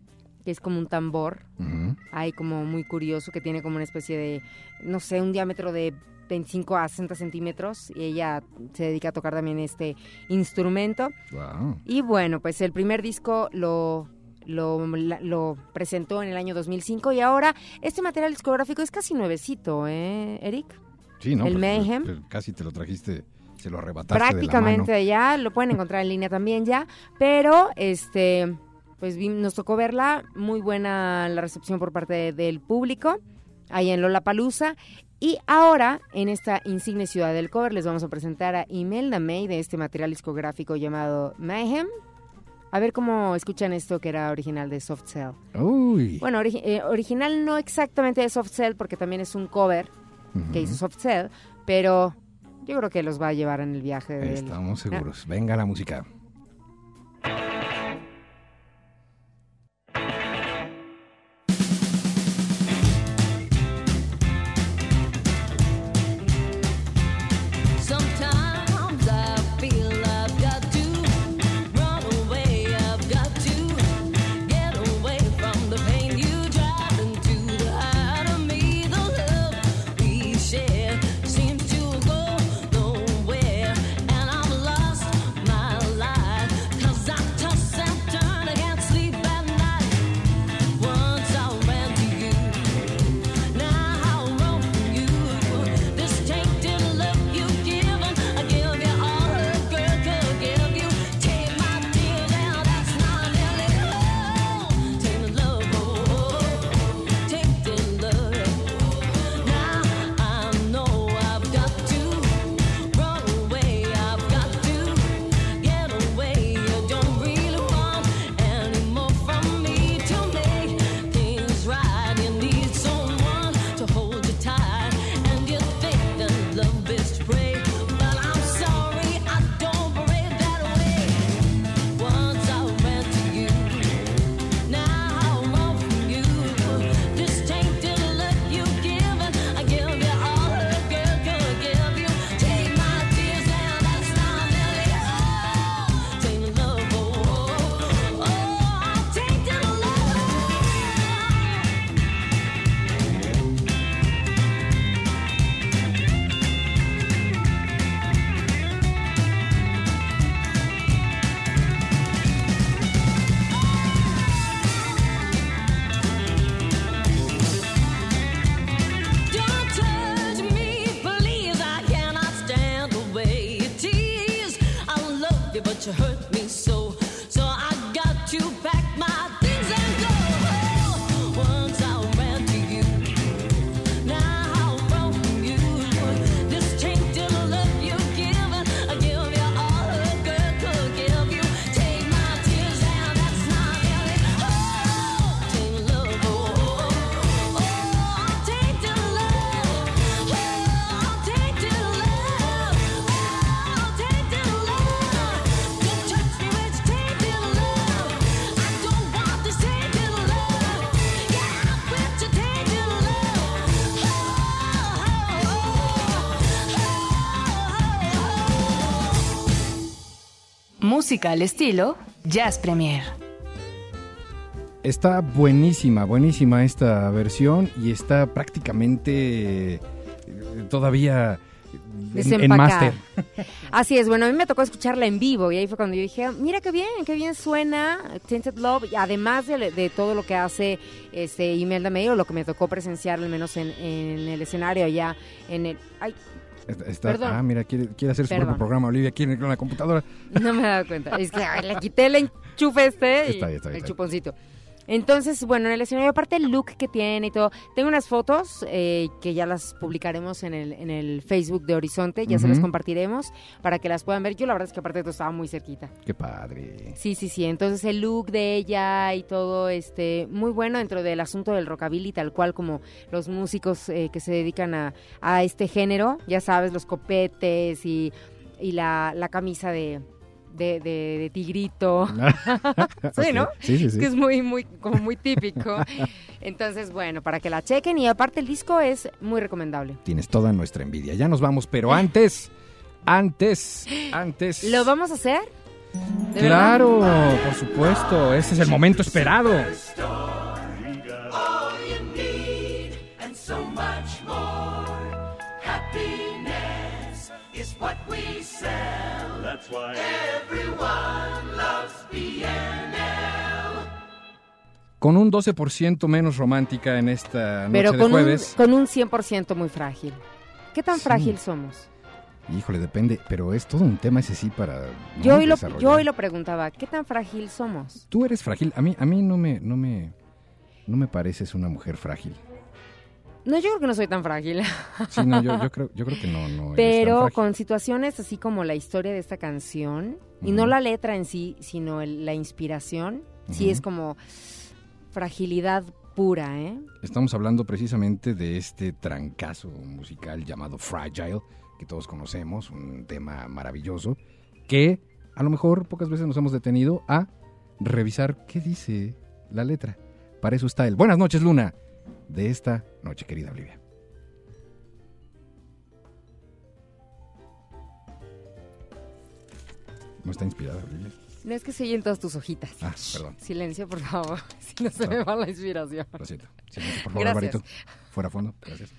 que es como un tambor, Ujú. ahí como muy curioso, que tiene como una especie de, no sé, un diámetro de 25 a 60 centímetros, y ella se dedica a tocar también este instrumento. Wow. Y bueno, pues el primer disco lo, lo, presentó en el año 2005 y ahora este material discográfico es casi nuevecito, ¿eh, Eric? Sí, ¿no? El Pues, Mayhem. pues, casi te lo trajiste, se lo arrebataste de la Prácticamente ya, lo pueden encontrar en línea también ya, pero este, pues nos tocó verla, muy buena la recepción por parte de- del público, ahí en Lollapalooza. Y ahora, en esta insigne ciudad del cover, les vamos a presentar a Imelda May de este material discográfico llamado Mayhem. A ver cómo escuchan esto que era original de Soft Cell. Uy. Bueno, ori- eh, original no exactamente de Soft Cell, porque también es un cover que hizo Soft Cell, pero yo creo que los va a llevar en el viaje del... Estamos seguros. Venga la música. Música al estilo Jazz Premier. Está buenísima, buenísima esta versión y está prácticamente eh, todavía en, en máster. Así es, bueno, a mí me tocó escucharla en vivo y ahí fue cuando yo dije, mira qué bien, qué bien suena Tainted Love, y además de, de todo lo que hace este Imelda May, o lo que me tocó presenciar al menos en, en el escenario allá en el... Ay, Está- está- Perdón. ah, mira, quiere, quiere hacer su Perdón. propio programa, Olivia, quiere con la computadora. no me he dado cuenta, es que ay, le quité el enchufe este y Está está bien, el chuponcito. Entonces, bueno, en el escenario, aparte el look que tiene y todo, tengo unas fotos eh, que ya las publicaremos en el, en el Facebook de Horizonte, ya se las compartiremos para que las puedan ver. Yo la verdad es que aparte de todo estaba muy cerquita. Qué padre. Sí, sí, sí. Entonces el look de ella y todo, este, muy bueno dentro del asunto del rockabilly, tal cual como los músicos eh, que se dedican a, a este género, ya sabes, los copetes y, y la, la camisa de, de, de- de tigrito. Sí, ¿no? Sí, sí, sí. que es muy, muy, como muy típico. Entonces, bueno, para que la chequen y aparte el disco es muy recomendable. Tienes toda nuestra envidia. Ya nos vamos, pero antes, antes, antes. ¿Lo vamos a hacer? Claro, por supuesto. Ese es el momento esperado. All you need and so much more. Happiness is what we sell. That's why everyone loves BNL. Con un 12% menos romántica en esta noche Pero de con un, jueves. con un 100% muy frágil. ¿Qué tan Sí. frágil somos? Híjole, depende, pero es todo un tema ese sí para. ¿no? Yo hoy, lo, yo hoy lo preguntaba, ¿qué tan frágil somos? Tú eres frágil. A mí, a mí no me, no me, no me pareces una mujer frágil. No, yo creo que no soy tan frágil. Sí, no, yo, yo creo, yo creo que no, no. Pero con situaciones así como la historia de esta canción, y no la letra en sí, sino el- la inspiración, sí es como fragilidad pura, ¿eh? Estamos hablando precisamente de este trancazo musical llamado Fragile, que todos conocemos, un tema maravilloso, que a lo mejor pocas veces nos hemos detenido a revisar qué dice la letra. Para eso está el Buenas noches, Luna, de esta noche, querida Olivia. No está inspirada, Olivia. No es que se oyen todas tus hojitas. Ah, perdón. Silencio, por favor, si no se me va la inspiración. Lo siento. Silencio, por favor, Gracias. Alvarito. Fuera a fondo. Gracias.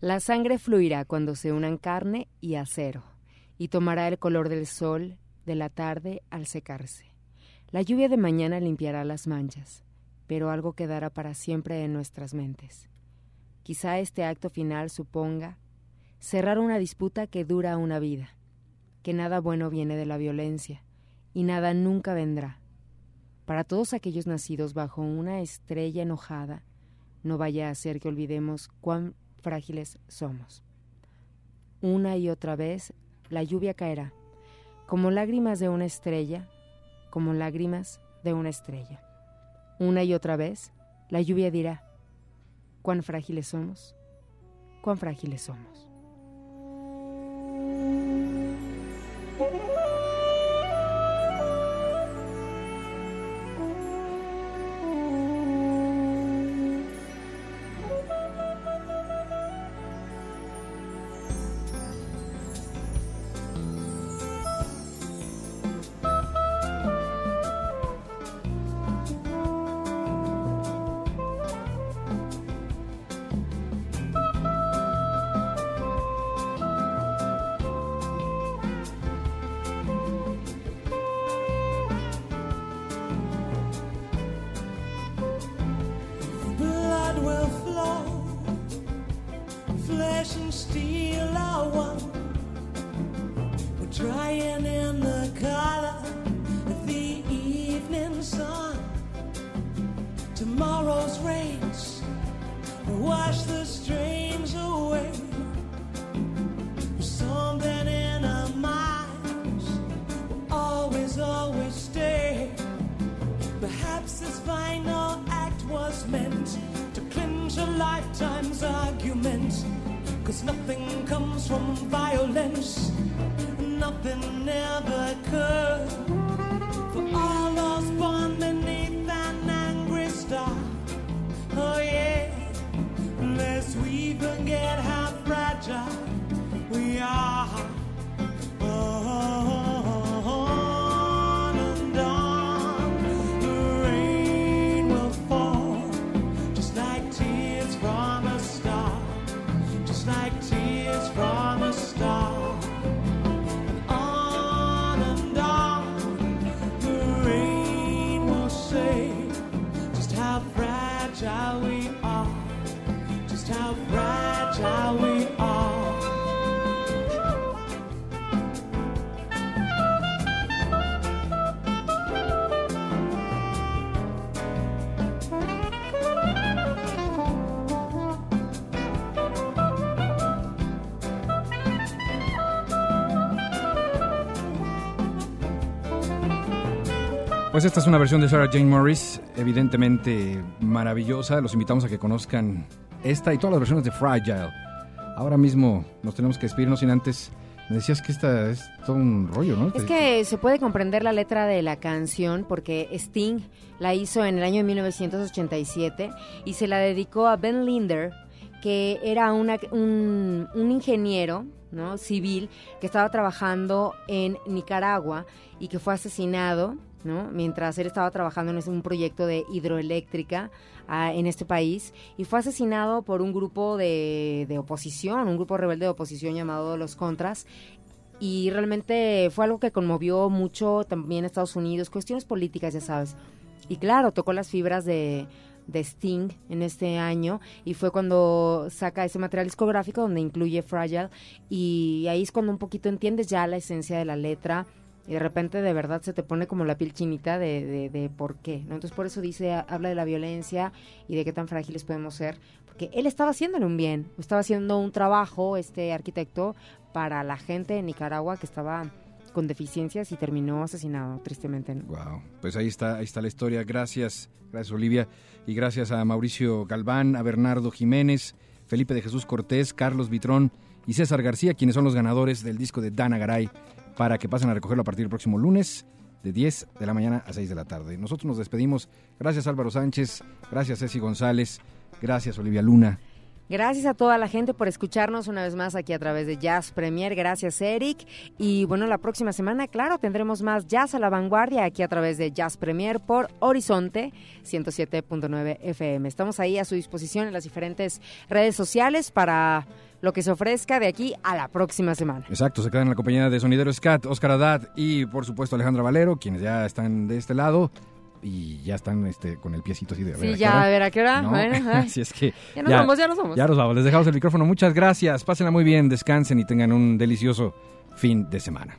La sangre fluirá cuando se unan carne y acero, y tomará el color del sol de la tarde al secarse. La lluvia de mañana limpiará las manchas, pero algo quedará para siempre en nuestras mentes. Quizá este acto final suponga cerrar una disputa que dura una vida, que nada bueno viene de la violencia, y nada nunca vendrá. Para todos aquellos nacidos bajo una estrella enojada, no vaya a ser que olvidemos cuán frágiles somos. Una y otra vez la lluvia caerá, como lágrimas de una estrella, como lágrimas de una estrella. Una y otra vez la lluvia dirá, cuán frágiles somos, cuán frágiles somos. Pues esta es una versión de Sarah Jane Morris, evidentemente maravillosa. Los invitamos a que conozcan esta y todas las versiones de Fragile. Ahora mismo nos tenemos que despedirnos sin antes. Me decías que esta es todo un rollo, ¿no? Es que se puede comprender la letra de la canción porque Sting la hizo en el año de 1987 y se la dedicó a Ben Linder, que era una- un, un ingeniero ¿no? civil que estaba trabajando en Nicaragua y que fue asesinado ¿no? mientras él estaba trabajando en un proyecto de hidroeléctrica ah, en este país y fue asesinado por un grupo de, de oposición, un grupo rebelde de oposición llamado Los Contras y realmente fue algo que conmovió mucho también a Estados Unidos, cuestiones políticas, ya sabes. Y claro, tocó las fibras de, de Sting en este año y fue cuando saca ese material discográfico donde incluye Fragile y ahí es cuando un poquito entiendes ya la esencia de la letra y de repente de verdad se te pone como la piel chinita de, de, de por qué, ¿no? Entonces por eso dice, habla de la violencia y de qué tan frágiles podemos ser, porque él estaba haciéndole un bien, estaba haciendo un trabajo, este arquitecto, para la gente de Nicaragua que estaba con deficiencias y terminó asesinado, tristemente. ¿no? Wow, pues ahí está, ahí está la historia. Gracias, gracias Olivia y gracias a Mauricio Galván, a Bernardo Jiménez, Felipe de Jesús Cortés, Carlos Vitrón y César García, quienes son los ganadores del disco de Dana Garay, para que pasen a recogerlo a partir del próximo lunes de 10 de la mañana a 6 de la tarde. Nosotros nos despedimos. Gracias Álvaro Sánchez, gracias Ceci González, gracias Olivia Luna. Gracias a toda la gente por escucharnos una vez más aquí a través de Jazz Premier. Gracias, Eric. Y bueno, la próxima semana, claro, tendremos más Jazz a la vanguardia aquí a través de Jazz Premier por Horizonte 107.9 FM. Estamos ahí a su disposición en las diferentes redes sociales para lo que se ofrezca de aquí a la próxima semana. Exacto, se quedan en la compañía de Sonidero Scat, Oscar Haddad y por supuesto Alejandra Valero, quienes ya están de este lado y ya están este, con el piecito así de... a ver, Sí, ¿a qué ya, hora? a ver, ¿a qué hora? ¿No? Bueno. Así es que... Ya nos vamos, ya nos vamos. Ya nos vamos, les dejamos el micrófono. Muchas gracias, pásenla muy bien, descansen y tengan un delicioso fin de semana.